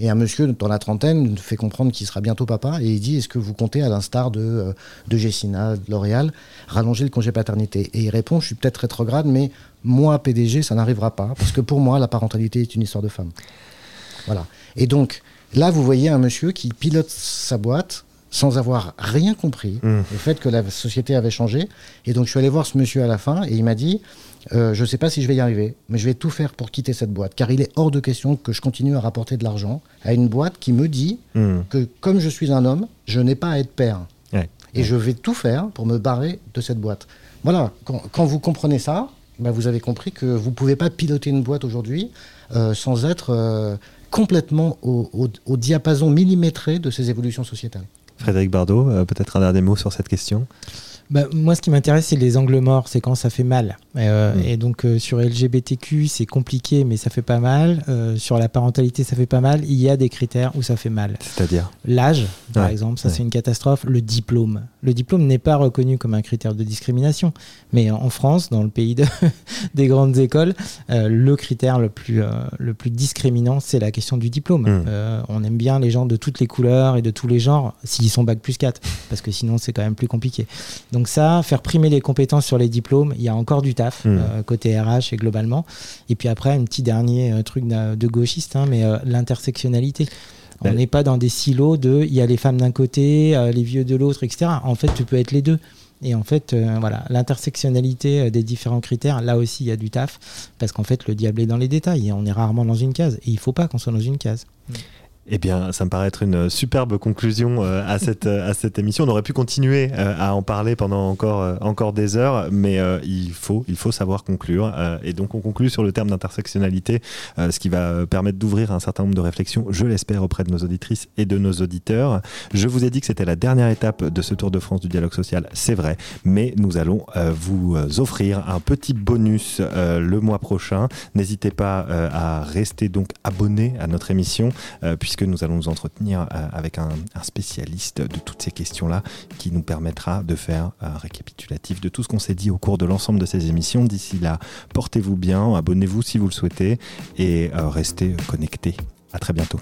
Et un monsieur dans la trentaine fait comprendre qu'il sera bientôt papa et il dit Est-ce que vous comptez, à l'instar de, de Gessina, de L'Oréal, rallonger le congé paternité? Et il répond Je suis peut-être rétrograde, mais moi, PDG, ça n'arrivera pas, parce que pour moi, la parentalité est une histoire de femme. Voilà. Et donc, là, vous voyez un monsieur qui pilote sa boîte sans avoir rien compris mmh. au fait que la société avait changé. Et donc, je suis allé voir ce monsieur à la fin et il m'a dit euh, Je ne sais pas si je vais y arriver, mais je vais tout faire pour quitter cette boîte, car il est hors de question que je continue à rapporter de l'argent à une boîte qui me dit mmh. que, comme je suis un homme, je n'ai pas à être père. Et je vais tout faire pour me barrer de cette boîte. Voilà, quand vous comprenez ça, bah, vous avez compris que vous ne pouvez pas piloter une boîte aujourd'hui euh, sans être euh, complètement au, diapason millimétré de ces évolutions sociétales. Frédéric Bardot, euh, peut-être un dernier mot sur cette question bah, moi, ce qui m'intéresse, c'est les angles morts, c'est quand ça fait mal. Euh, mm. Et donc, euh, sur LGBTQ, c'est compliqué, mais ça fait pas mal. Sur la parentalité, ça fait pas mal. Il y a des critères où ça fait mal. C'est-à-dire L'âge, par exemple, ça c'est une catastrophe. Le diplôme. Le diplôme n'est pas reconnu comme un critère de discrimination. Mais en France, dans le pays des grandes écoles, le critère le plus, le plus discriminant, c'est la question du diplôme. Mm. on aime bien les gens de toutes les couleurs et de tous les genres, s'ils sont bac plus 4, parce que sinon, c'est quand même plus compliqué. Donc ça, faire primer les compétences sur les diplômes, il y a encore du taf hmm. euh, côté RH et globalement. Et puis après, un petit dernier euh, truc de gauchiste, hein, mais euh, l'intersectionnalité. On n'est pas dans des silos de il y a les femmes d'un côté, les vieux de l'autre, etc. En fait, tu peux être les deux. Et en fait, voilà, l'intersectionnalité des différents critères, là aussi, il y a du taf, parce qu'en fait, le diable est dans les détails, et on est rarement dans une case, et il faut pas qu'on soit dans une case. Mm. Eh bien, ça me paraît être une superbe conclusion euh, à, cette, euh, à cette émission. On aurait pu continuer euh, à en parler pendant encore, encore des heures, mais il, faut, il faut savoir conclure. et donc, on conclut sur le terme d'intersectionnalité, ce qui va permettre d'ouvrir un certain nombre de réflexions, je l'espère, auprès de nos auditrices et de nos auditeurs. Je vous ai dit que c'était la dernière étape de ce Tour de France du dialogue social, c'est vrai, mais nous allons vous offrir un petit bonus le mois prochain. N'hésitez pas à rester donc abonné à notre émission, puisque nous allons nous entretenir euh, avec un, spécialiste de toutes ces questions-là qui nous permettra de faire un récapitulatif de tout ce qu'on s'est dit au cours de l'ensemble de ces émissions. D'ici là, portez-vous bien, abonnez-vous si vous le souhaitez et euh, restez connectés. À très bientôt.